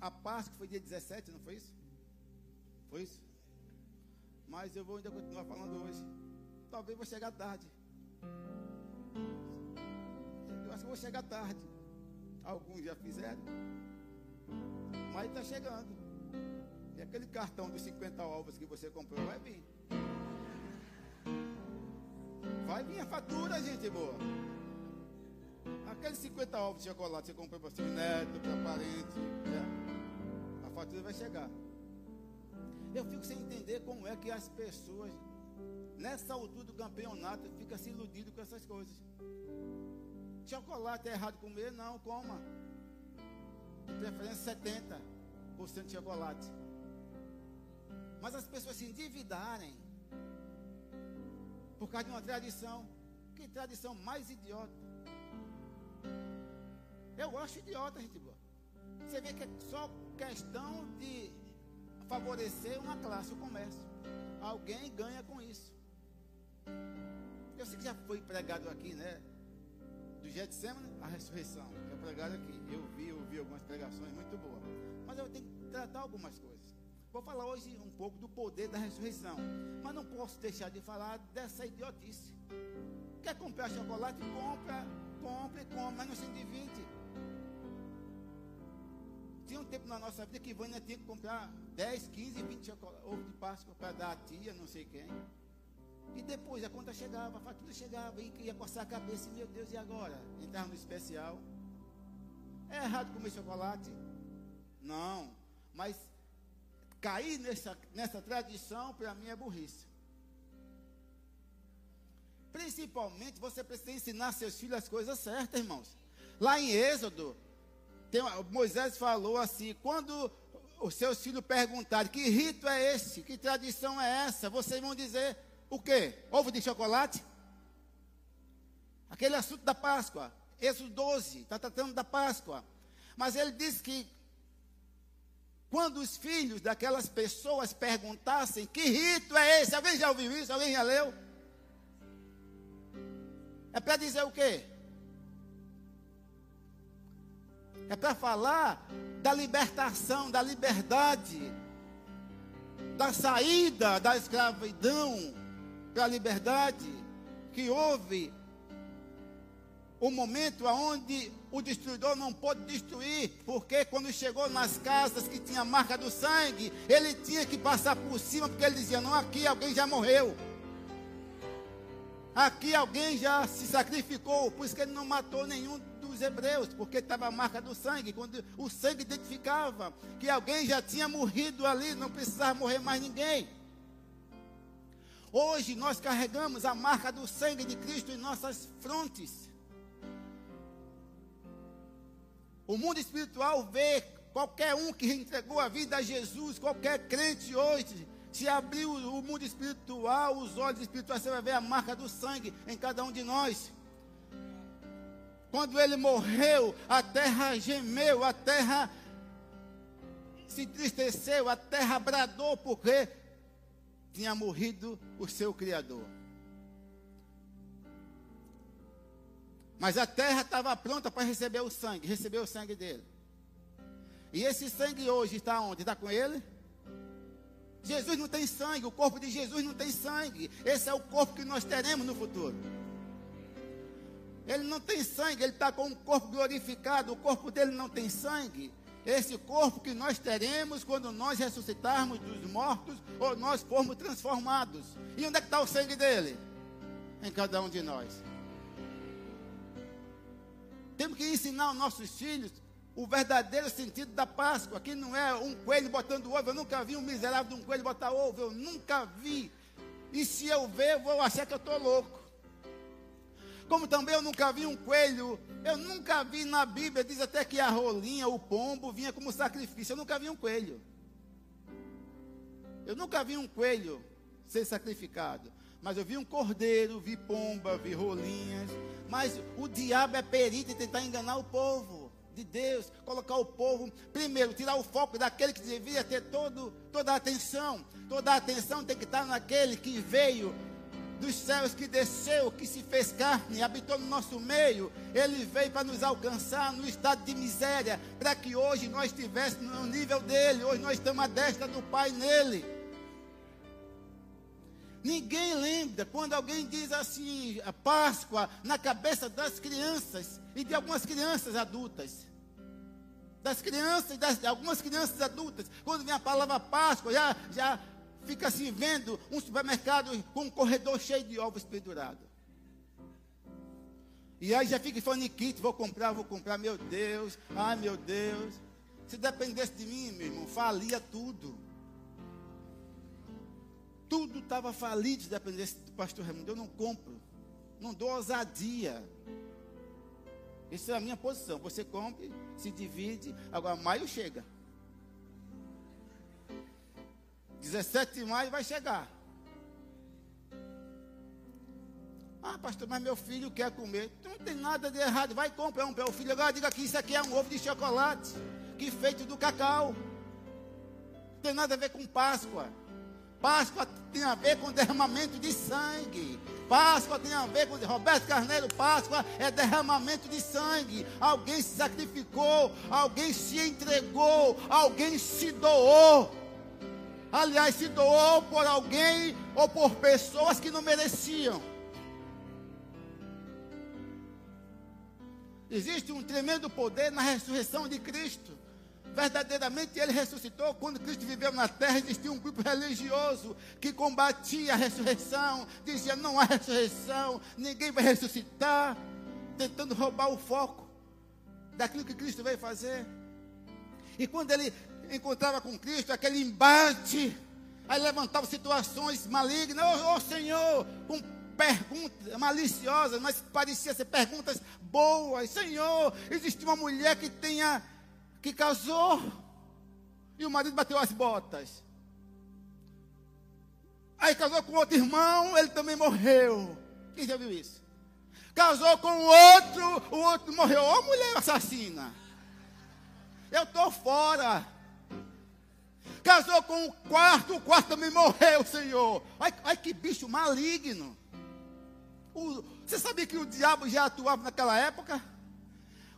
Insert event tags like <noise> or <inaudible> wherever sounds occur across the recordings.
a Páscoa foi dia 17, não foi isso? Foi isso? Mas eu vou ainda continuar falando hoje. Talvez vou chegar tarde. Eu acho que vou chegar tarde. Alguns já fizeram. Mas está chegando. E aquele cartão dos 50 ovos que você comprou vai vir. Vai vir a fatura, gente boa. Aqueles 50 ovos de chocolate que você comprou para seu neto, para parente. É, a fatura vai chegar. Eu fico sem entender como é que as pessoas, nessa altura do campeonato, ficam se iludindo com essas coisas. Chocolate é errado comer? Não, coma. De preferência 70% de chocolate. Mas as pessoas se endividarem por causa de uma tradição. Que tradição mais idiota. Eu acho idiota, gente boa. Você vê que é só questão de favorecer uma classe, o comércio. Alguém ganha com isso. Eu sei que já foi pregado aqui, né? Do Getsemane, a ressurreição. Já pregaram aqui. Eu vi, eu vi algumas pregações muito boas. Mas eu tenho que tratar algumas coisas. Vou falar hoje um pouco do poder da ressurreição. Mas não posso deixar de falar dessa idiotice. Quer comprar chocolate? Compra, compre, compra, mas não se divide. Tinha um tempo na nossa vida que Vânia tinha que comprar 10, 15, 20 ovos de Páscoa para dar a tia, não sei quem. E depois a conta chegava, a fatura chegava, e ia coçar a cabeça, e meu Deus, e agora? Entrar no especial. É errado comer chocolate? Não. Mas cair nessa, nessa tradição, para mim, é burrice. Principalmente, você precisa ensinar seus filhos as coisas certas, irmãos. Lá em Êxodo, tem, Moisés falou assim: quando os seus filhos perguntarem que rito é esse, que tradição é essa, vocês vão dizer o quê? Ovo de chocolate? Aquele assunto da Páscoa. Êxodo 12, está tratando da Páscoa. Mas ele diz que quando os filhos daquelas pessoas perguntassem que rito é esse, alguém já ouviu isso? Alguém já leu? É para dizer o quê? É para falar da libertação, da liberdade, da saída da escravidão para a liberdade que houve o momento onde o destruidor não pôde destruir, porque quando chegou nas casas que tinha marca do sangue, ele tinha que passar por cima, porque ele dizia: Não, aqui alguém já morreu. Aqui alguém já se sacrificou, por isso que ele não matou nenhum hebreus, porque estava a marca do sangue. Quando o sangue identificava que alguém já tinha morrido ali, não precisava morrer mais ninguém. Hoje nós carregamos a marca do sangue de Cristo em nossas frontes. O mundo espiritual vê qualquer um que entregou a vida a Jesus, qualquer crente hoje, se abrir o mundo espiritual, os olhos espirituais, você vai ver a marca do sangue em cada um de nós. Quando ele morreu, a terra gemeu, a terra se entristeceu, a terra bradou, porque tinha morrido o seu Criador. Mas a terra estava pronta para receber o sangue, receber o sangue dele. E esse sangue hoje está onde? Está com ele? Jesus não tem sangue, o corpo de Jesus não tem sangue. Esse é o corpo que nós teremos no futuro. Ele não tem sangue, ele está com um corpo glorificado, o corpo dele não tem sangue. Esse corpo que nós teremos quando nós ressuscitarmos dos mortos ou nós formos transformados. E onde é que está o sangue dele? Em cada um de nós. Temos que ensinar aos nossos filhos o verdadeiro sentido da Páscoa, que não é um coelho botando ovo. Eu nunca vi um miserável de um coelho botar ovo, eu nunca vi. E se eu ver, eu vou achar que eu estou louco. Como também eu nunca vi um coelho, eu nunca vi na Bíblia, diz até que a rolinha, o pombo, vinha como sacrifício. Eu nunca vi um coelho. Eu nunca vi um coelho ser sacrificado. Mas eu vi um cordeiro, vi pomba, vi rolinhas. Mas o diabo é perito em tentar enganar o povo de Deus, colocar o povo, primeiro, tirar o foco daquele que devia ter todo, toda a atenção. Toda a atenção tem que estar naquele que veio dos céus que desceu, que se fez carne, habitou no nosso meio. Ele veio para nos alcançar no estado de miséria, para que hoje nós estivéssemos no nível dele. Hoje nós estamos à destra do Pai nele. Ninguém lembra quando alguém diz assim, a Páscoa, na cabeça das crianças e de algumas crianças adultas. Das crianças, das, algumas crianças adultas, quando vem a palavra Páscoa, já, já fica assim vendo um supermercado com um corredor cheio de ovos pendurados. E aí já fica faniquito, vou comprar, vou comprar, meu Deus, ai meu Deus. Se dependesse de mim, meu irmão, falia tudo. Tudo estava falido se dependesse do pastor Raimundo. Eu não compro, não dou ousadia. Essa é a minha posição. Você compre, se divide, agora maio chega. 17 de maio vai chegar. Ah, pastor, mas meu filho quer comer. Não tem nada de errado. Vai comprar um para o filho. Agora diga que isso aqui é um ovo de chocolate. Que feito do cacau. Não tem nada a ver com Páscoa. Páscoa tem a ver com derramamento de sangue. Páscoa tem a ver com Roberto Carneiro, Páscoa é derramamento de sangue. Alguém se sacrificou, alguém se entregou, alguém se doou. Aliás, se doou por alguém ou por pessoas que não mereciam. Existe um tremendo poder na ressurreição de Cristo. Verdadeiramente ele ressuscitou. Quando Cristo viveu na terra, existia um grupo religioso que combatia a ressurreição, dizia: não há ressurreição, ninguém vai ressuscitar, tentando roubar o foco daquilo que Cristo veio fazer. E quando ele encontrava com Cristo, aquele embate, aí levantava situações malignas, ô oh, Senhor, com perguntas maliciosas, mas parecia ser perguntas boas. Senhor, existe uma mulher que tenha, que casou, e o marido bateu as botas. Aí casou com outro irmão, ele também morreu. Quem já viu isso? Casou com outro, o outro morreu. Ô mulher assassina. Eu estou fora. Casou com o quarto, o quarto também morreu, Senhor. Ai, ai que bicho maligno. O, você sabia que o diabo já atuava naquela época?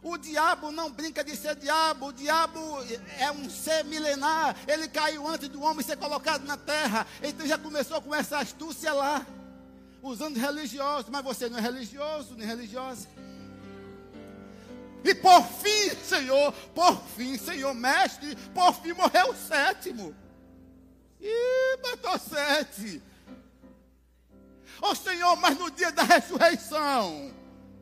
O diabo não brinca de ser diabo, o diabo é um ser milenar, ele caiu antes do homem ser colocado na terra, então já começou com essa astúcia lá, usando religiosos, mas você não é religioso, nem religiosa. E por fim, Senhor, por fim, Senhor, mestre, por fim morreu o sétimo. E matou sete. Ó oh, Senhor, mas no dia da ressurreição,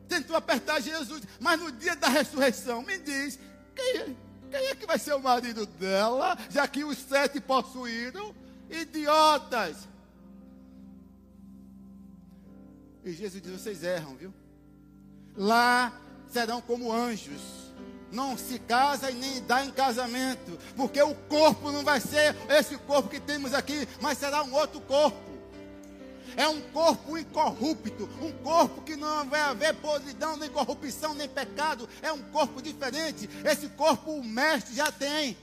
tentou apertar Jesus, mas no dia da ressurreição, me diz, quem é, quem é que vai ser o marido dela, já que os sete possuíram? Idiotas. E Jesus diz: vocês erram, viu? Lá serão como anjos. Não se casa e nem dá em casamento, porque o corpo não vai ser esse corpo que temos aqui, mas será um outro corpo. É um corpo incorrupto, um corpo que não vai haver podridão, nem corrupção, nem pecado. É um corpo diferente. Esse corpo o mestre já tem.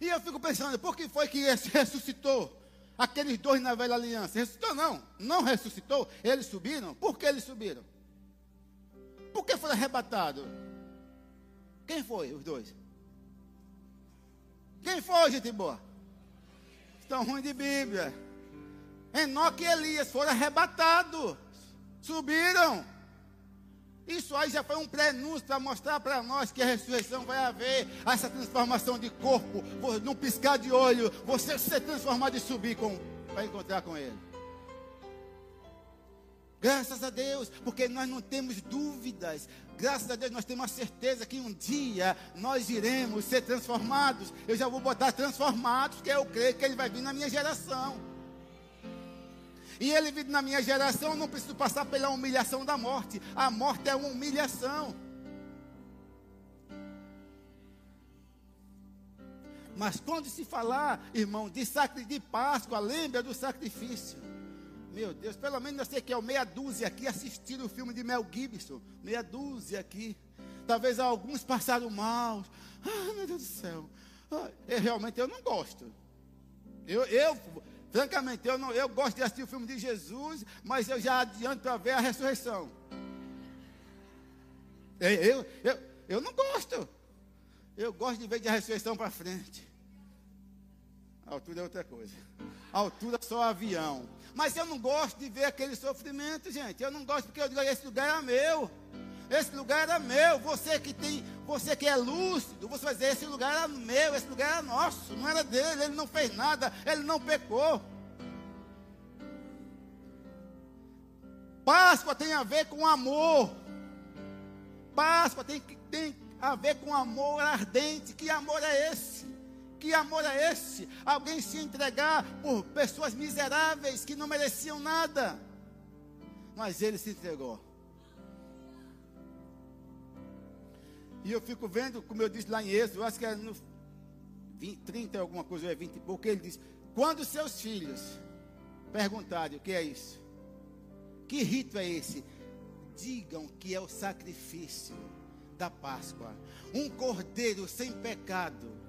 E eu fico pensando, por que foi que esse <laughs> ressuscitou? Aqueles dois na velha aliança. Ressuscitou não. Não ressuscitou. Eles subiram. Por que eles subiram? Por que foi arrebatado? Quem foi os dois? Quem foi, gente boa? Estão ruins de Bíblia. Enoque e Elias foram arrebatados. Subiram. Isso aí já foi um prenúncio para mostrar para nós que a ressurreição vai haver essa transformação de corpo, num piscar de olho, você ser transformado e subir com, para encontrar com Ele. Graças a Deus, porque nós não temos dúvidas. Graças a Deus nós temos a certeza que um dia nós iremos ser transformados. Eu já vou botar transformados, porque eu creio que Ele vai vir na minha geração. E ele vive na minha geração, eu não preciso passar pela humilhação da morte. A morte é uma humilhação. Mas quando se falar, irmão, de sacrifício de Páscoa, lembra do sacrifício. Meu Deus, pelo menos eu sei que é o meia dúzia aqui assistindo o filme de Mel Gibson. Meia dúzia aqui. Talvez alguns passaram mal. Ah, meu Deus do céu. Ah, eu, realmente eu não gosto. Eu, eu francamente, eu, não, eu gosto de assistir o filme de Jesus, mas eu já adianto para ver a ressurreição. Eu, eu, eu não gosto. Eu gosto de ver de a ressurreição para frente. A altura é outra coisa. A altura é só avião. Mas eu não gosto de ver aquele sofrimento, gente. Eu não gosto porque eu digo, esse lugar é meu. Esse lugar era meu. Você que tem, você que é lúcido, você vai dizer, esse lugar era meu, esse lugar era nosso, não era dele, ele não fez nada, ele não pecou. Páscoa tem a ver com amor. Páscoa tem, tem a ver com amor ardente. Que amor é esse? Que amor é esse? Alguém se entregar por pessoas miseráveis que não mereciam nada. Mas ele se entregou. E eu fico vendo, como eu disse lá em Êxodo, eu acho que é no 20, 30 alguma coisa, é 20 e pouco, ele diz: Quando seus filhos perguntarem o que é isso, que rito é esse? Digam que é o sacrifício da Páscoa. Um cordeiro sem pecado,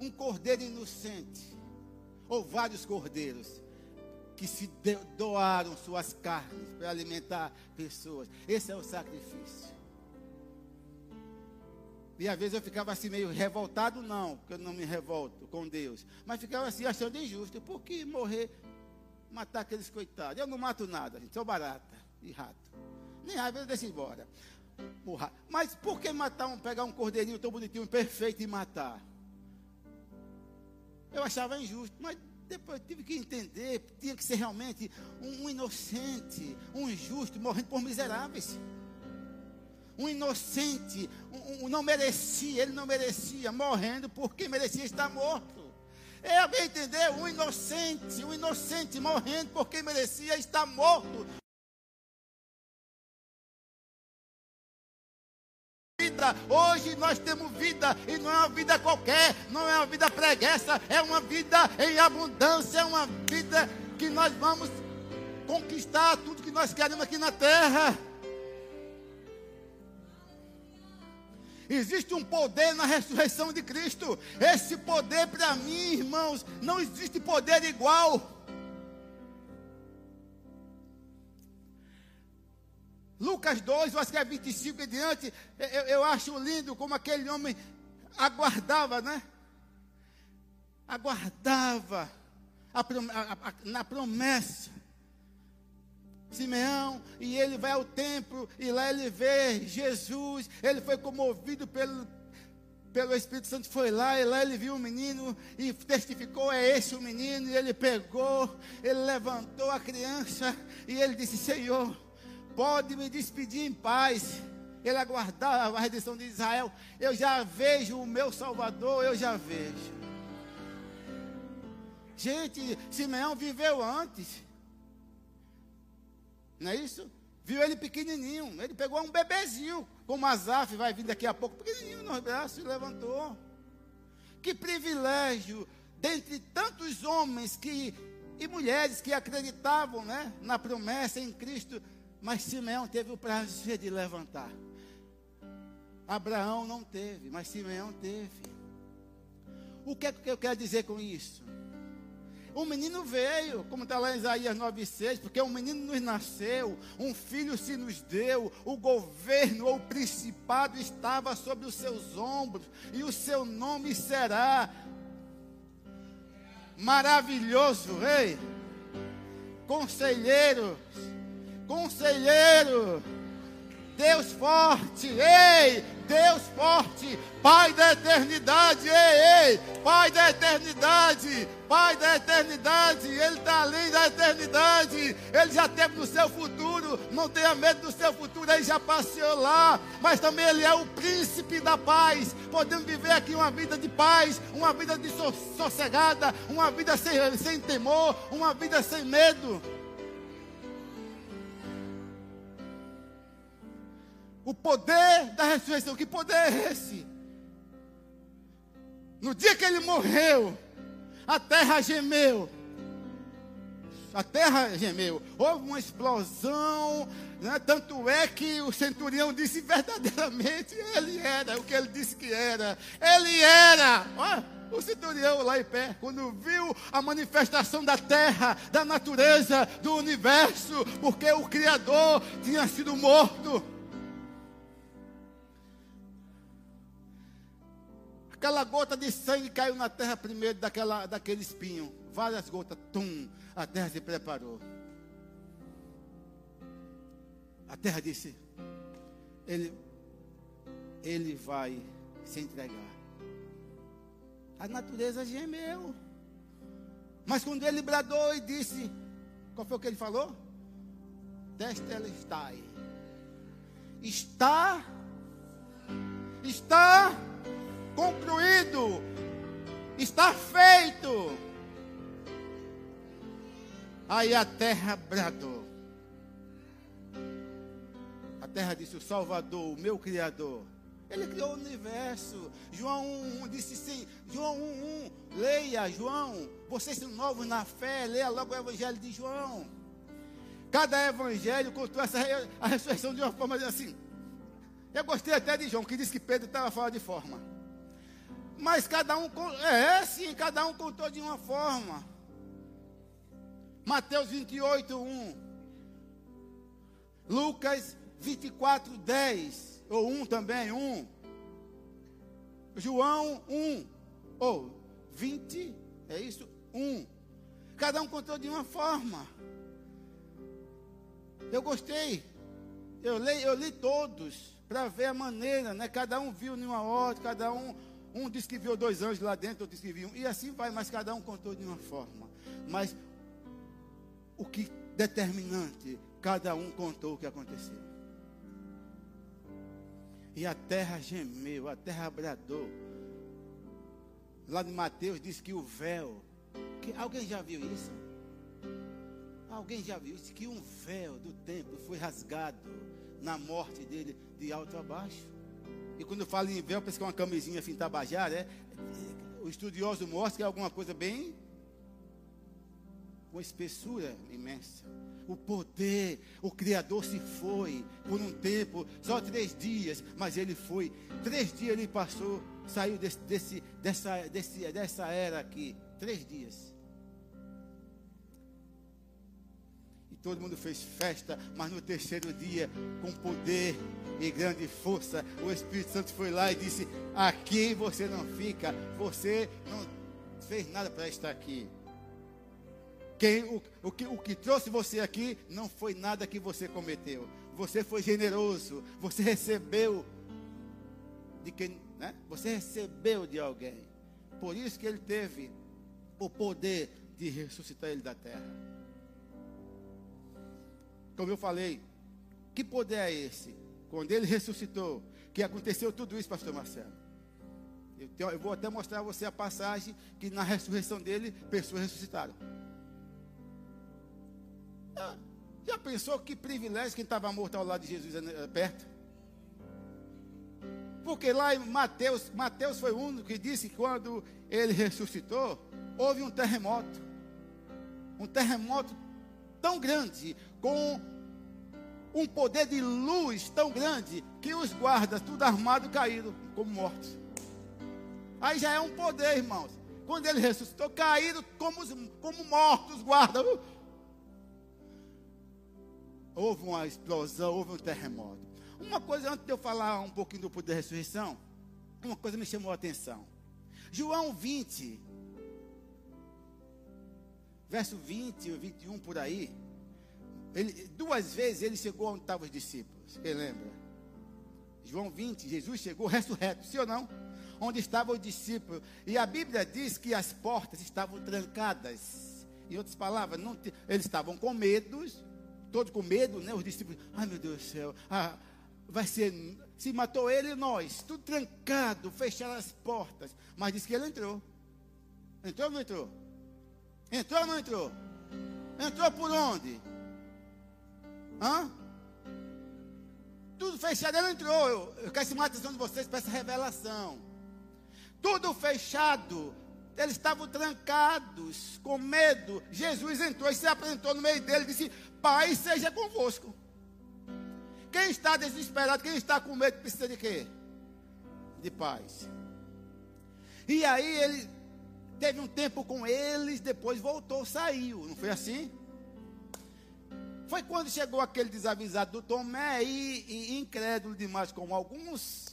um cordeiro inocente, ou vários cordeiros que se doaram suas carnes para alimentar pessoas. Esse é o sacrifício. E às vezes eu ficava assim meio revoltado, não, porque eu não me revolto com Deus. Mas ficava assim achando injusto. Por que morrer, matar aqueles coitados? Eu não mato nada, gente, sou barata e rato. Nem raiva eu deixo embora. Mas por que matar um, pegar um cordeirinho tão bonitinho, perfeito e matar? Eu achava injusto, mas depois tive que entender, tinha que ser realmente um, um inocente, um injusto, morrendo por miseráveis um inocente, um, um, não merecia, ele não merecia, morrendo porque merecia estar morto. É alguém entendeu? Um inocente, um inocente morrendo porque merecia estar morto. Hoje nós temos vida e não é uma vida qualquer, não é uma vida preguiça, é uma vida em abundância, é uma vida que nós vamos conquistar tudo que nós queremos aqui na terra. Existe um poder na ressurreição de Cristo. Esse poder para mim, irmãos, não existe poder igual. Lucas 2, eu acho que é 25 e diante, eu, eu acho lindo como aquele homem aguardava, né? Aguardava a, a, a, na promessa. Simeão, e ele vai ao templo, e lá ele vê Jesus, ele foi comovido pelo, pelo Espírito Santo, foi lá, e lá ele viu o menino, e testificou, é esse o menino, e ele pegou, ele levantou a criança, e ele disse, Senhor, pode me despedir em paz, ele aguardava a redenção de Israel, eu já vejo o meu Salvador, eu já vejo, gente, Simeão viveu antes, não é isso? Viu ele pequenininho, ele pegou um bebezinho, como Azaf vai vir daqui a pouco, pequenininho nos braços e levantou. Que privilégio, dentre tantos homens que, e mulheres que acreditavam né, na promessa em Cristo, mas Simeão teve o prazer de levantar. Abraão não teve, mas Simeão teve. O que é que eu quero dizer com isso? O menino veio, como está lá em Isaías 9,6, porque um menino nos nasceu, um filho se nos deu, o governo ou o principado estava sobre os seus ombros, e o seu nome será maravilhoso, rei, conselheiro, conselheiro, Deus forte, ei, Deus forte, Pai da eternidade, ei, ei, Pai da eternidade, Pai da eternidade, Ele está além da eternidade, Ele já teve no seu futuro, não tenha medo do seu futuro, Ele já passeou lá, mas também Ele é o príncipe da paz. Podemos viver aqui uma vida de paz, uma vida de sossegada, uma vida sem, sem temor, uma vida sem medo. O poder da ressurreição, que poder é esse? No dia que ele morreu, a terra gemeu. A terra gemeu. Houve uma explosão Né? Tanto é que o centurião disse verdadeiramente, ele era o que ele disse que era. Ele era. Olha, o centurião lá em pé, quando viu a manifestação da terra, da natureza, do universo, porque o Criador tinha sido morto. Aquela gota de sangue caiu na terra primeiro daquela, daquele espinho. Várias gotas, tum, a terra se preparou. A terra disse: Ele, ele vai se entregar. A natureza gemeu. Mas quando ele bradou e disse: Qual foi o que ele falou? Testelestai. Está. Está concluído. Está feito. Aí a terra bradou. A terra disse: O Salvador, o meu Criador. Ele criou o universo. João 1, 1 disse sim. João 1, 1. Leia, João. Vocês são novos na fé. Leia logo o Evangelho de João. Cada evangelho contou essa, a ressurreição de uma forma assim. Eu gostei até de João, que disse que Pedro estava fora de forma. Mas cada um, é sim, cada um contou de uma forma. Mateus 28, 1. Lucas 24, 10. Ou 1 também, 1. João 1. Ou 20, é isso? 1. Cada um contou de uma forma. Eu gostei. Eu li, eu li todos para ver a maneira, né? Cada um viu numa hora, cada um um disse que viu dois anjos lá dentro, outro disse que viu um. E assim vai, mas cada um contou de uma forma. Mas o que determinante, cada um contou o que aconteceu. E a terra gemeu, a terra bradou. Lá de Mateus diz que o véu. Que, alguém já viu isso? Alguém já viu isso? Que um véu do templo foi rasgado na morte dele de alto a baixo. E quando eu falo em véu, pensa que é uma camisinha assim, tabajara, é? O estudioso mostra que é alguma coisa bem com espessura imensa. O poder, o Criador se foi por um tempo, só três dias, mas ele foi. Três dias ele passou, saiu desse, desse, dessa, desse, dessa era aqui. Três dias. Todo mundo fez festa, mas no terceiro dia, com poder, e grande força, o Espírito Santo foi lá e disse: Aqui você não fica, você não fez nada para estar aqui. Quem, o, o, que, o que trouxe você aqui não foi nada que você cometeu. Você foi generoso, você recebeu de quem, né? Você recebeu de alguém. Por isso que ele teve o poder de ressuscitar ele da terra. Como eu falei, que poder é esse? quando ele ressuscitou, que aconteceu tudo isso, pastor Marcelo. Eu, eu vou até mostrar a você a passagem que na ressurreição dele, pessoas ressuscitaram. Ah, já pensou que privilégio quem estava morto ao lado de Jesus é, é perto? Porque lá em Mateus, Mateus foi o único que disse que quando ele ressuscitou, houve um terremoto. Um terremoto tão grande, com um poder de luz tão grande que os guardas, tudo armado, caíram como mortos. Aí já é um poder, irmãos. Quando ele ressuscitou, caíram como, como mortos, guardas. Houve uma explosão, houve um terremoto. Uma coisa, antes de eu falar um pouquinho do poder da ressurreição, uma coisa me chamou a atenção. João 20, verso 20 ou 21 por aí. Ele, duas vezes ele chegou onde estavam os discípulos. Quem lembra? João 20, Jesus chegou ressurreto, sim ou não? Onde estavam os discípulos. E a Bíblia diz que as portas estavam trancadas. Em outras palavras, não, eles estavam com medo, todos com medo, né? Os discípulos, ai meu Deus do céu, ah, vai ser, se matou ele e nós, tudo trancado, fecharam as portas. Mas disse que ele entrou. Entrou ou não entrou? Entrou ou não entrou? Entrou por onde? Hã? Tudo fechado, ele entrou. Eu, eu quero chamar a atenção de vocês para essa revelação. Tudo fechado. Eles estavam trancados, com medo. Jesus entrou e se apresentou no meio dele e disse: Pai, seja convosco. Quem está desesperado, quem está com medo, precisa de quê? De paz. E aí ele teve um tempo com eles, depois voltou, saiu. Não foi assim? Foi quando chegou aquele desavisado do Tomé e, e incrédulo demais como alguns.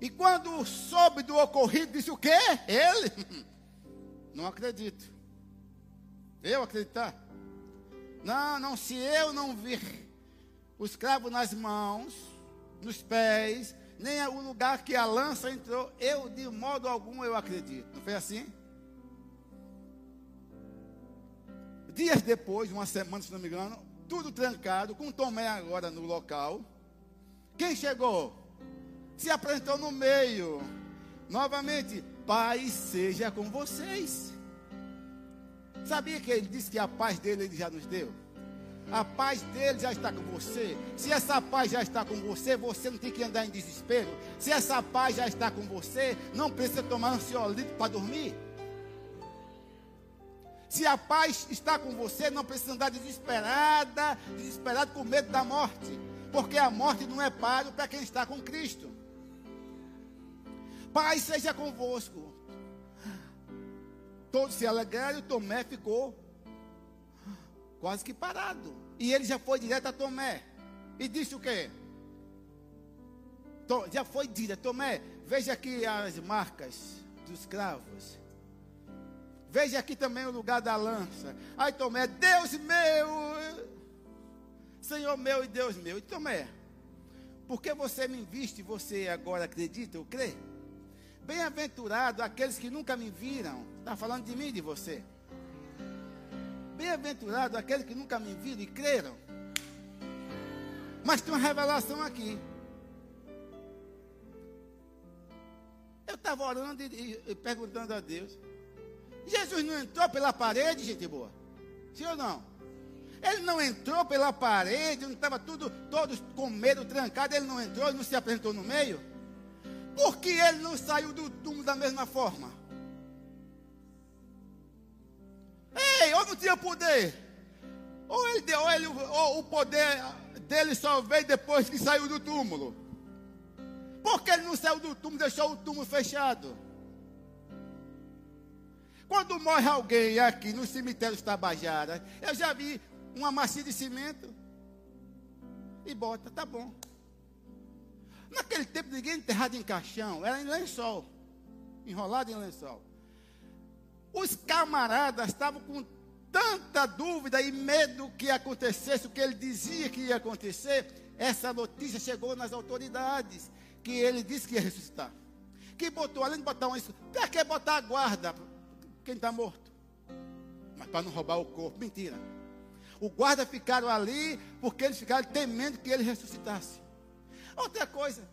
E quando soube do ocorrido, disse o quê? Ele? <laughs> Não acredito. Eu acreditar? Não, não, se eu não vir os cravos nas mãos, nos pés, nem o lugar que a lança entrou, eu de modo algum eu acredito. Não foi assim? Dias depois, uma semana, se não me engano, tudo trancado, com Tomé agora no local. Quem chegou? Se apresentou no meio. Novamente, Pai seja com vocês. Sabia que ele disse que a paz dele ele já nos deu? A paz dele já está com você. Se essa paz já está com você, você não tem que andar em desespero. Se essa paz já está com você, não precisa tomar ansiolítico para dormir. Se a paz está com você, não precisa andar desesperada, desesperado com medo da morte. Porque a morte não é páreo para quem está com Cristo. Paz seja convosco. Todos se alegraram Tomé ficou quase que parado. E ele já foi direto a Tomé. E disse o quê? Já foi direto. Tomé, veja aqui as marcas dos cravos. Veja aqui também o lugar da lança. Aí Tomé, Deus meu, Senhor meu e Deus meu. E Tomé, porque você me viste, você agora acredita ou crê? Bem-aventurado aqueles que nunca me viram. Está falando de mim e de você. Bem-aventurado aqueles que nunca me viram e creram. Mas tem uma revelação aqui. Eu estava orando e, e, perguntando a Deus. Jesus não entrou pela parede, gente boa? Sim ou não? Ele não entrou pela parede, não estava tudo, todos com medo, trancado, ele não entrou, ele não se apresentou no meio. Por que ele não saiu do túmulo da mesma forma? Ei, ou não tinha poder? Ou, ele, ou, ele, ou o poder dele só veio depois que saiu do túmulo? Por que ele não saiu do túmulo, deixou o túmulo fechado? Quando morre alguém aqui no cemitério Tabajara, eu já vi uma massinha de cimento e bota, tá bom. Naquele tempo ninguém enterrado em caixão, era em lençol, enrolado em lençol. Os camaradas estavam com tanta dúvida e medo que acontecesse o que ele dizia que ia acontecer. Essa notícia chegou nas autoridades, que ele disse que ia ressuscitar. Que botou, além de botar um isso, para que botar a guarda? Quem está morto. Mas para não roubar o corpo. Mentira. O guarda ficaram ali porque eles ficaram temendo que ele ressuscitasse. Outra coisa.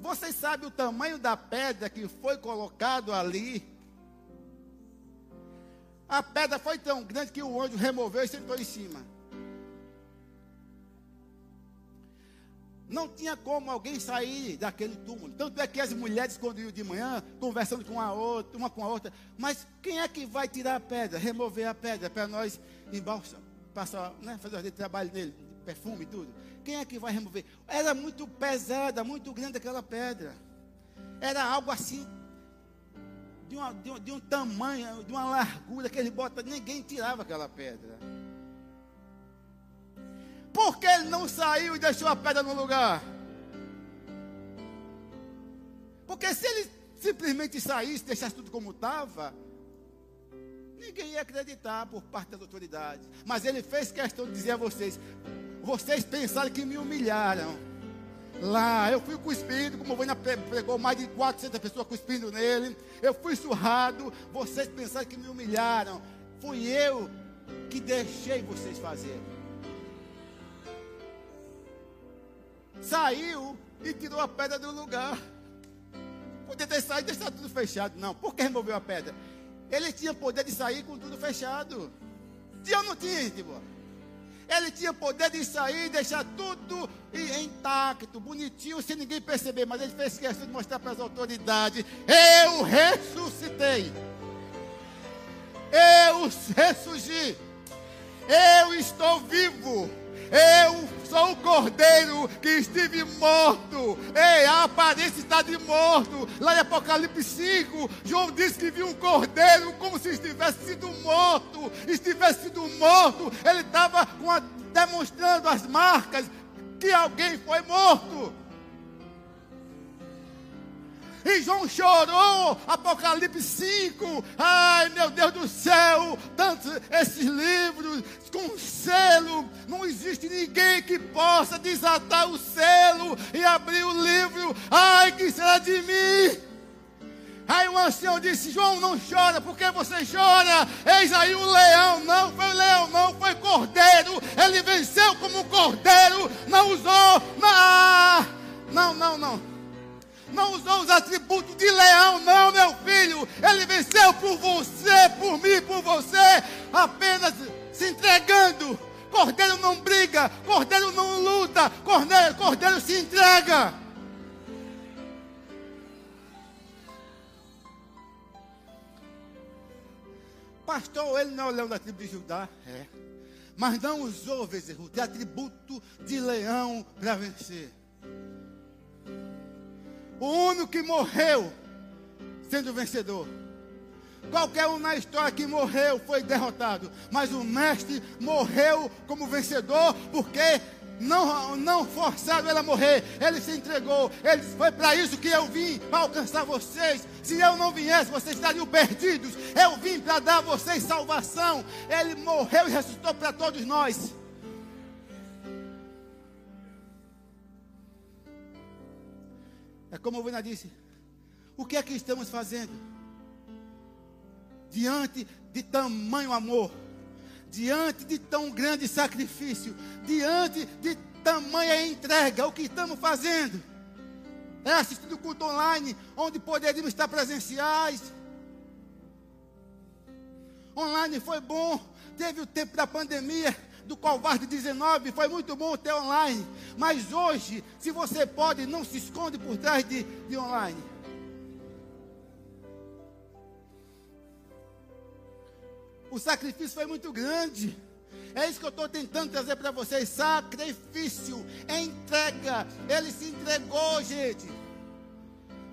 Vocês sabem o tamanho da pedra que foi colocado ali? A pedra foi tão grande que o anjo removeu e sentou em cima. Não tinha como alguém sair daquele túmulo. Tanto é que as mulheres escondiam de manhã, conversando com a outra, uma com a outra. Mas quem é que vai tirar a pedra, remover a pedra para nós embalsam, passar, né, fazer trabalho nele, perfume e tudo? Quem é que vai remover? Era muito pesada, muito grande aquela pedra. Era algo assim, de, uma, de, um, de um tamanho, de uma largura que ele bota, ninguém tirava aquela pedra. Por que ele não saiu e deixou a pedra no lugar? Porque se ele simplesmente saísse, deixasse tudo como estava, ninguém ia acreditar por parte das autoridades. Mas ele fez questão de dizer a vocês: vocês pensaram que me humilharam. Lá, eu fui cuspido, como o Voina pregou mais de 400 pessoas cuspindo nele. Eu fui surrado. Vocês pensaram que me humilharam. Fui eu que deixei vocês fazerem. Saiu e tirou a pedra do lugar. Podia ter saído e deixar tudo fechado. Não, por que removeu a pedra? Ele tinha poder de sair com tudo fechado. Tinha ou não tinha? Ele tinha poder de sair e deixar tudo intacto, bonitinho, sem ninguém perceber. Mas ele fez questão de mostrar para as autoridades: Eu ressuscitei. Eu ressurgi. Eu estou vivo. Eu sou o cordeiro que estive morto. Ei, a aparência está de morto. Lá em Apocalipse 5, João disse que viu um cordeiro como se estivesse sido morto. Estivesse sido morto. Ele estava demonstrando as marcas que alguém foi morto. E João chorou, Apocalipse 5. Ai, meu Deus do céu, tantos esses livros com selo. Não existe ninguém que possa desatar o selo e abrir o livro. Ai, que será de mim? Aí o ancião disse: João, não chora, por que você chora? Eis aí o leão, não foi leão, não foi cordeiro. Ele venceu como cordeiro, não usou. Não, não, não. não não usou os atributos de leão, não, meu filho. Ele venceu por você, por mim, por você, apenas se entregando. Cordeiro não briga, cordeiro não luta, cordeiro, cordeiro se entrega. Pastor, ele não é o leão da tribo de Judá, é. Mas não usou, Bezerro, de atributo de leão para vencer. O único que morreu sendo vencedor. Qualquer um na história que morreu foi derrotado. Mas o mestre morreu como vencedor porque não, não forçaram ele a morrer. Ele se entregou. Ele foi para isso que eu vim, para alcançar vocês. Se eu não viesse, vocês estariam perdidos. Eu vim para dar a vocês salvação. Ele morreu e ressuscitou para todos nós. É como a Vina disse: o que é que estamos fazendo? Diante de tamanho amor, diante de tão grande sacrifício, diante de tamanha entrega, o que estamos fazendo? É assistindo culto online, onde poderíamos estar presenciais. Online foi bom, teve o tempo da pandemia, do Covarde 19, foi muito bom ter online. Mas hoje, se você pode, não se esconde por trás de, de online. O sacrifício foi muito grande. É isso que eu estou tentando trazer para vocês: sacrifício, entrega. Ele se entregou, gente.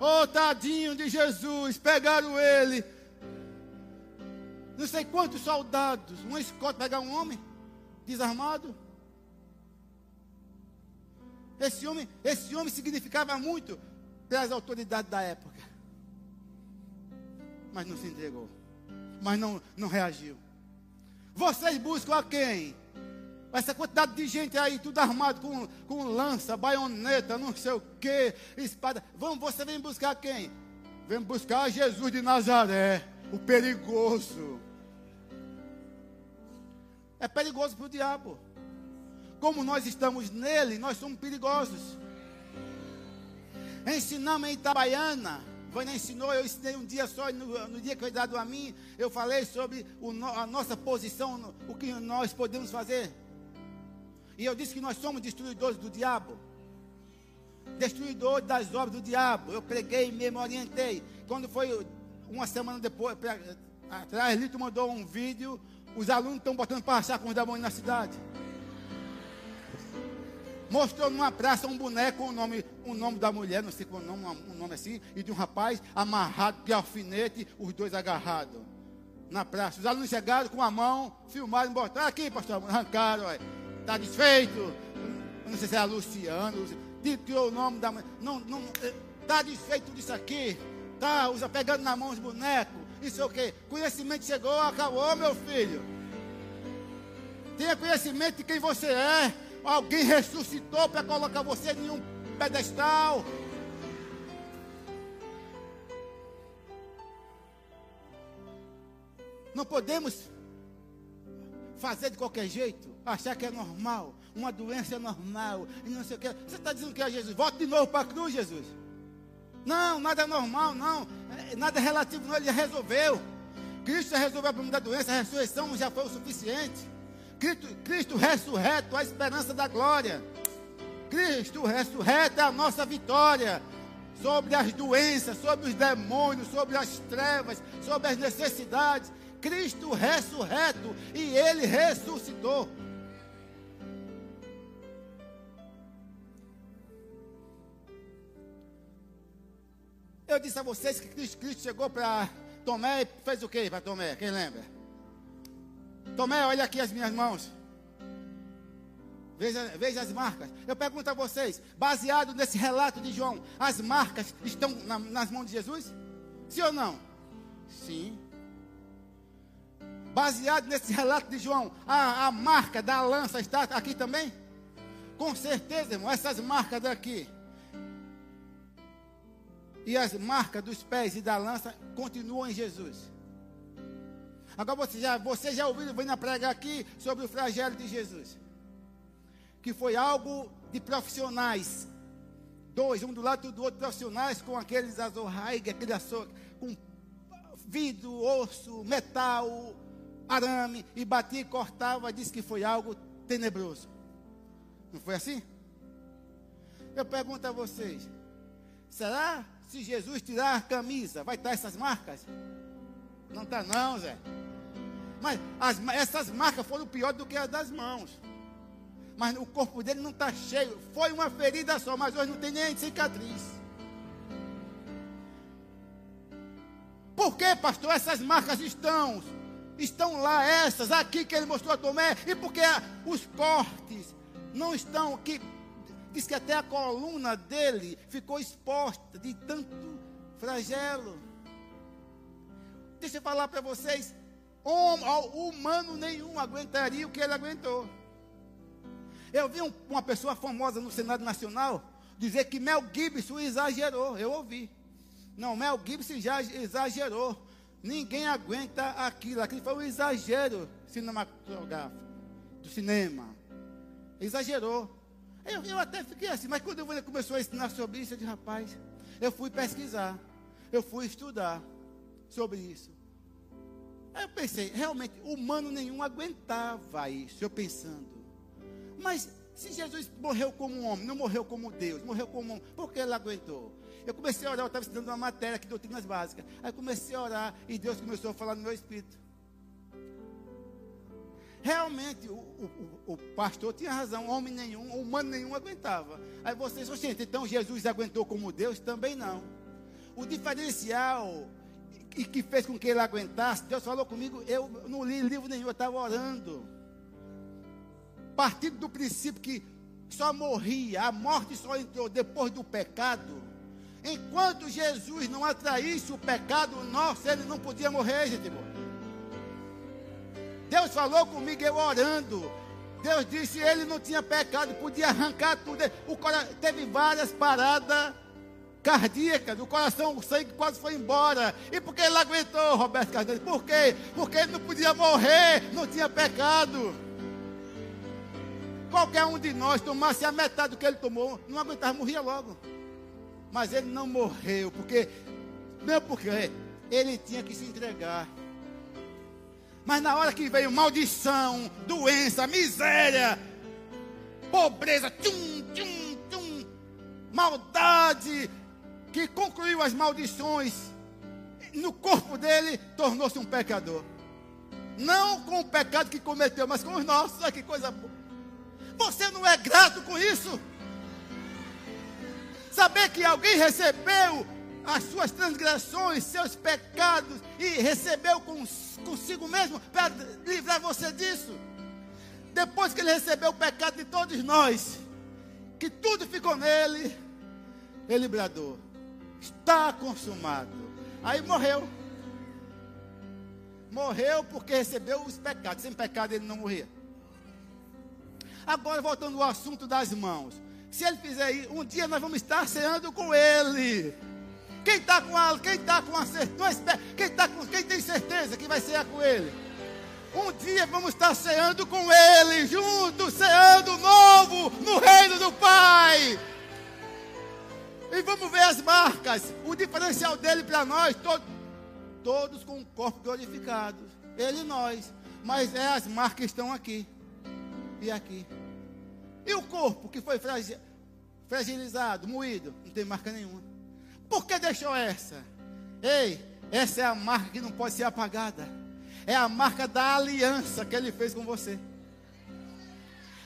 Oh, tadinho de Jesus, pegaram ele. Não sei quantos soldados, uma escolta pegar um homem desarmado. Esse homem, esse homem significava muito para as autoridades da época. Mas não se entregou. Mas não, não reagiu. Vocês buscam a quem? Essa quantidade de gente aí, tudo armado com, com lança, baioneta, não sei o que, espada. Vamos, você vem buscar quem? Vem buscar Jesus de Nazaré, o perigoso é perigoso para o diabo. Como nós estamos nele, nós somos perigosos. Ensinamos em Itabaiana. Vânia ensinou, eu ensinei um dia só, no, no dia que foi dado a mim, eu falei sobre o, a nossa posição, o que nós podemos fazer. E eu disse que nós somos destruidores do diabo. Destruidores das obras do diabo. Eu preguei, me orientei. Quando foi uma semana depois, pra, atrás, Lito mandou um vídeo os alunos estão botando para achar com os demônios na cidade. Mostrou numa praça um boneco com o nome, o nome da mulher, não sei qual nome, um nome assim, e de um rapaz amarrado de alfinete, os dois agarrados. Na praça. Os alunos chegaram com a mão, filmaram, botaram aqui, pastor, arrancaram, está desfeito. não sei se é Luciano, tirou o nome da mulher. Não, não, está desfeito disso aqui. Tá, usa pegando na mão os bonecos isso é o quê? Conhecimento chegou, acabou, meu filho. Tenha conhecimento de quem você é. Alguém ressuscitou para colocar você em um pedestal. Não podemos fazer de qualquer jeito, achar que é normal, uma doença é normal, e não sei o que. Você está dizendo que é Jesus? Volte de novo para a cruz, Jesus. Não, nada é normal, não. É, nada é relativo, não. Ele já resolveu. Cristo já resolveu a problema da doença, a ressurreição já foi o suficiente. Cristo, Cristo ressurreto, a esperança da glória. Cristo ressurreto é a nossa vitória sobre as doenças, sobre os demônios, sobre as trevas, sobre as necessidades. Cristo ressurreto e ele ressuscitou. Eu disse a vocês que Cristo, Cristo chegou para Tomé e fez o que para Tomé? Quem lembra? Tomé, olha aqui as minhas mãos. Veja, veja as marcas. Eu pergunto a vocês, baseado nesse relato de João, as marcas estão na, nas mãos de Jesus? Sim ou não? Sim. Baseado nesse relato de João, a, a marca da lança está aqui também? Com certeza, irmão, essas marcas daqui e as marcas dos pés e da lança continuam em Jesus. Agora você já, você já ouviu vindo pregar aqui sobre o flagelo de Jesus que foi algo de profissionais. Dois, um do lado do outro, profissionais com aqueles azorraig, aquele açougue, com vidro, osso, metal, arame, e batia e cortava, disse que foi algo tenebroso. Não foi assim? Eu pergunto a vocês: será se Jesus tirar a camisa, vai estar essas marcas? Não está não, Zé. Mas as, essas marcas foram pior do que as das mãos mas o corpo dele não está cheio. Foi uma ferida só, mas hoje não tem nem cicatriz. Por que, pastor, essas marcas estão? Estão lá, essas, aqui que ele mostrou a Tomé. E porque os cortes não estão aqui. Diz que até a coluna dele ficou exposta de tanto flagelo. Deixa eu falar para vocês. humano nenhum aguentaria o que ele aguentou. Eu vi um, uma pessoa famosa no Senado Nacional dizer que Mel Gibson exagerou. Eu ouvi. Não, Mel Gibson já exagerou. Ninguém aguenta aquilo. Aquilo foi um exagero cinematográfico do cinema. Exagerou. Eu, eu até fiquei assim, mas quando ele começou a ensinar sobre isso, eu disse, rapaz, eu fui pesquisar, eu fui estudar sobre isso. Aí eu pensei, realmente, humano nenhum aguentava isso, eu pensando. Mas se Jesus morreu como homem, não morreu como Deus, morreu como homem, por que ele aguentou? Eu comecei a orar, eu estava estudando uma matéria aqui, doutrinas básicas. Aí comecei a orar e Deus começou a falar no meu espírito. Realmente, o, o, o pastor tinha razão, homem nenhum, humano nenhum aguentava. Aí vocês, gente, então Jesus aguentou como Deus? Também não. O diferencial e que fez com que ele aguentasse, Deus falou comigo, eu não li livro nenhum, eu estava orando partindo do princípio que só morria, a morte só entrou depois do pecado. Enquanto Jesus não atraísse o pecado nosso, ele não podia morrer, gente boa. Deus falou comigo, eu orando. Deus disse ele não tinha pecado, podia arrancar tudo. O coração, teve várias paradas cardíacas, o coração, o sangue quase foi embora. E por que ele aguentou, Roberto Carneiro? Por quê? Porque ele não podia morrer, não tinha pecado qualquer um de nós tomasse a metade do que ele tomou, não aguentava, morria logo. Mas ele não morreu, porque, não porque ele tinha que se entregar. Mas na hora que veio maldição, doença, miséria, pobreza, tchum, tchum, tchum, maldade, que concluiu as maldições no corpo dele, tornou-se um pecador. Não com o pecado que cometeu, mas com os nossos. Olha que coisa boa. Você não é grato com isso? Saber que alguém recebeu as suas transgressões, seus pecados e recebeu consigo mesmo para livrar você disso. Depois que ele recebeu o pecado de todos nós, que tudo ficou nele, ele bradou: Está consumado. Aí morreu. Morreu porque recebeu os pecados. Sem pecado ele não morria. Agora, voltando ao assunto das mãos. Se ele fizer isso, um dia nós vamos estar ceando com ele. Quem está com a, quem está com a certeza, quem, tá com, quem tem certeza que vai cear com ele? Um dia vamos estar ceando com ele, juntos, ceando novo no reino do Pai. E vamos ver as marcas. O diferencial dele para nós, todos, todos com o corpo glorificado. Ele e nós. Mas é as marcas estão aqui e aqui. E o corpo que foi fragilizado, moído, não tem marca nenhuma. Por que deixou essa? Ei, essa é a marca que não pode ser apagada. É a marca da aliança que ele fez com você.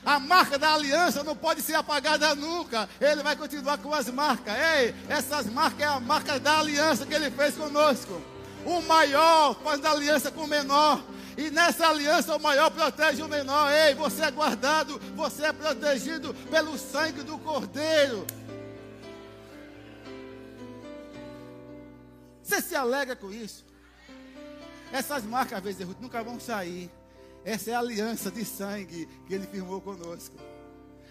A marca da aliança não pode ser apagada nunca. Ele vai continuar com as marcas. Ei, essas marcas é a marca da aliança que ele fez conosco. O maior faz aliança com o menor. E nessa aliança o maior protege o menor. Ei, você é guardado, você é protegido pelo sangue do Cordeiro. Você se alegra com isso? Essas marcas, às vezes, nunca vão sair. Essa é a aliança de sangue que ele firmou conosco.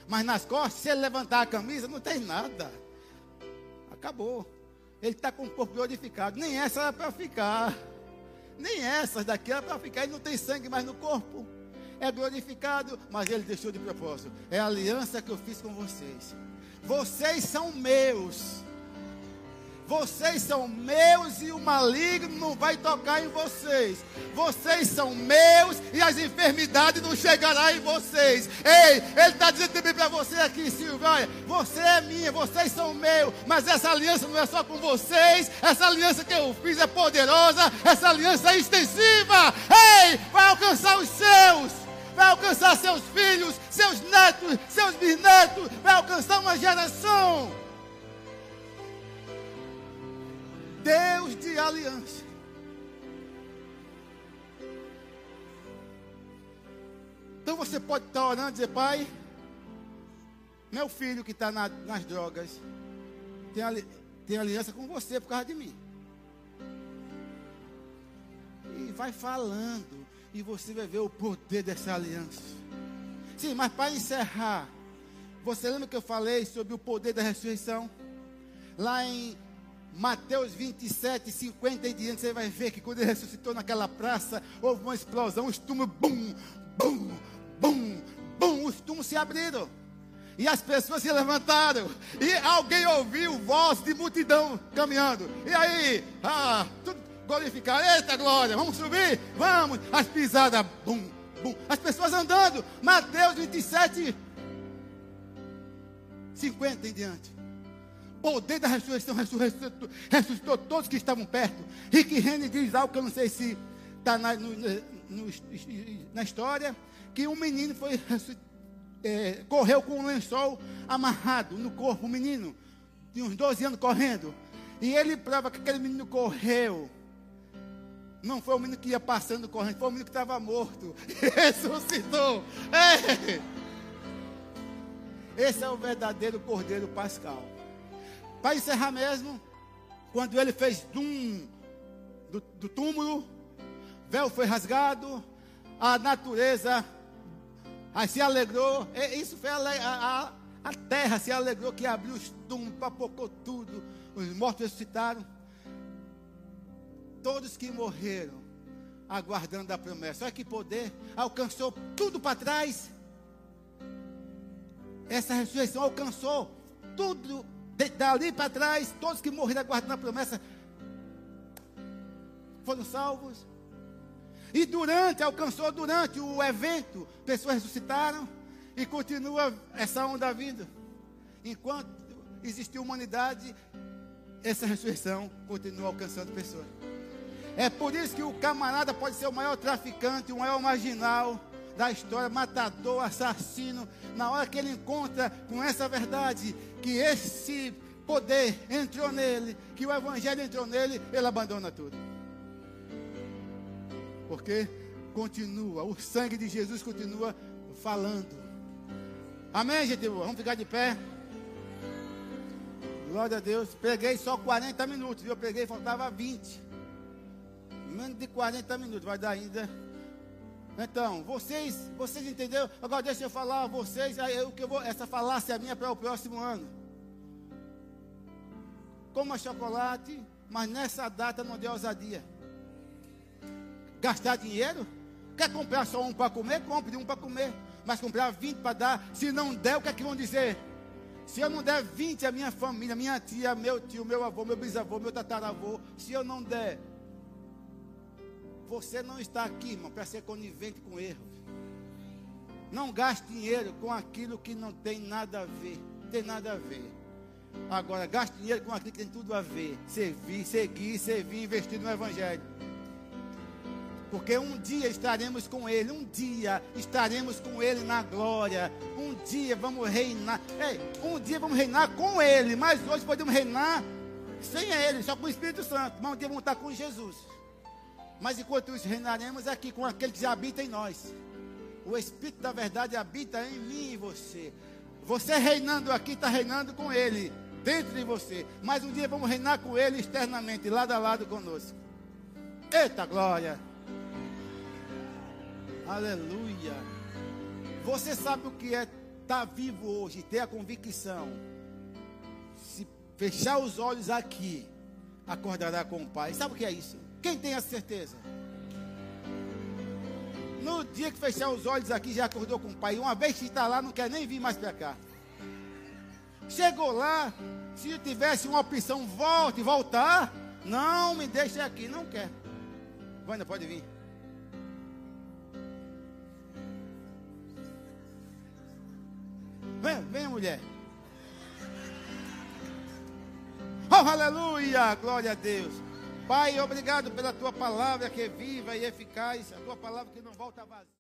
Mas nas costas, se ele levantar a camisa, não tem nada. Acabou. Ele está com o corpo glorificado. Nem essa era para ficar. Nem essas daqui era para ficar. Ele não tem sangue mais no corpo. É glorificado, mas ele deixou de propósito. É a aliança que eu fiz com vocês. Vocês são meus. Vocês são meus e o maligno não vai tocar em vocês. Vocês são meus e as enfermidades não chegarão em vocês. Ei, ele está dizendo também para você aqui, Silvia. Você é minha, vocês são meus. Mas essa aliança não é só com vocês. Essa aliança que eu fiz é poderosa. Essa aliança é extensiva. Ei, vai alcançar os seus vai alcançar seus filhos, seus netos, seus bisnetos, vai alcançar uma geração. Deus de aliança. Então você pode estar orando e dizer, pai, meu filho que está na, nas drogas tem, ali, tem aliança com você por causa de mim. E vai falando, e você vai ver o poder dessa aliança. Sim, mas para encerrar, você lembra que eu falei sobre o poder da ressurreição? Lá em Mateus 27, 50 e diante, você vai ver que quando ele ressuscitou naquela praça, houve uma explosão, os túmulos, bum, bum, bum, bum, os túmulos se abriram. E as pessoas se levantaram. E alguém ouviu voz de multidão caminhando. E aí, ah, tudo glorificado. Eita glória, vamos subir? Vamos. As pisadas, bum, bum. As pessoas andando. Mateus 27, 50 em diante poder da ressurreição ressuscitou, ressuscitou todos que estavam perto. Rick Henry diz algo que eu não sei se está na, na história, que um menino foi é, correu com um lençol amarrado no corpo, um menino de uns 12 anos correndo. E ele prova que aquele menino correu. Não foi o menino que ia passando correndo, foi o menino que estava morto. <laughs> Ressuscitou. É. Esse é o verdadeiro Cordeiro Pascal. Para encerrar mesmo, quando ele fez dum do, do túmulo, véu foi rasgado, a natureza aí se alegrou. Isso foi a, a, a terra se alegrou que abriu os túmulos, papocou tudo, os mortos ressuscitaram. Todos que morreram, aguardando a promessa. Olha que poder, alcançou tudo para trás. Essa ressurreição alcançou tudo dali para trás, todos que morreram aguardando a promessa foram salvos. E durante, alcançou durante o evento, pessoas ressuscitaram e continua essa onda vindo. Enquanto existiu humanidade, essa ressurreição continua alcançando pessoas. É por isso que o camarada pode ser o maior traficante, o maior marginal, da história, matador, assassino, na hora que ele encontra com essa verdade, que esse poder entrou nele, que o evangelho entrou nele, ele abandona tudo. Porque continua, o sangue de Jesus continua falando. Amém, gente? Vamos ficar de pé. Glória a Deus. Peguei só 40 minutos, viu? Eu peguei, faltava 20. Menos de 40 minutos, vai dar ainda então, vocês, vocês entenderam? Agora deixa eu falar a vocês, o que eu vou, essa falácia minha para o próximo ano. Coma chocolate, mas nessa data não dê ousadia. Gastar dinheiro? Quer comprar só um para comer? Compre um para comer. Mas comprar 20 para dar. Se não der, o que é que vão dizer? Se eu não der 20 à minha família, minha tia, meu tio, meu avô, meu bisavô, meu tataravô, se eu não der, você não está aqui, irmão, para ser conivente com erros. Não gaste dinheiro com aquilo que não tem nada a ver. Tem nada a ver. Agora, gaste dinheiro com aquilo que tem tudo a ver. Servir, seguir, servir, investir no Evangelho. Porque um dia estaremos com Ele, um dia estaremos com Ele na glória. Um dia vamos reinar. Ei, um dia vamos reinar com Ele, mas hoje podemos reinar sem Ele, só com o Espírito Santo. Mas um dia vamos estar com Jesus. Mas enquanto isso, reinaremos aqui com aquele que habita em nós. O Espírito da verdade habita em mim e você. Você reinando aqui, está reinando com Ele, dentro de você. Mas um dia vamos reinar com Ele externamente, lado a lado conosco. Eita glória! Aleluia. Você sabe o que é estar tá vivo hoje, ter a convicção. Se fechar os olhos aqui, acordará com o Pai. Sabe o que é isso? Quem tem a certeza? No dia que fechar os olhos aqui, já acordou com o Pai. Uma vez que está lá, não quer nem vir mais para cá. Chegou lá, se tivesse uma opção, volte, voltar. Não me deixe aqui, não quer. Wanda, pode vir. Vem, vem, mulher. Oh, aleluia! Glória a Deus. Pai, obrigado pela tua palavra que é viva e eficaz, a tua palavra que não volta vazia.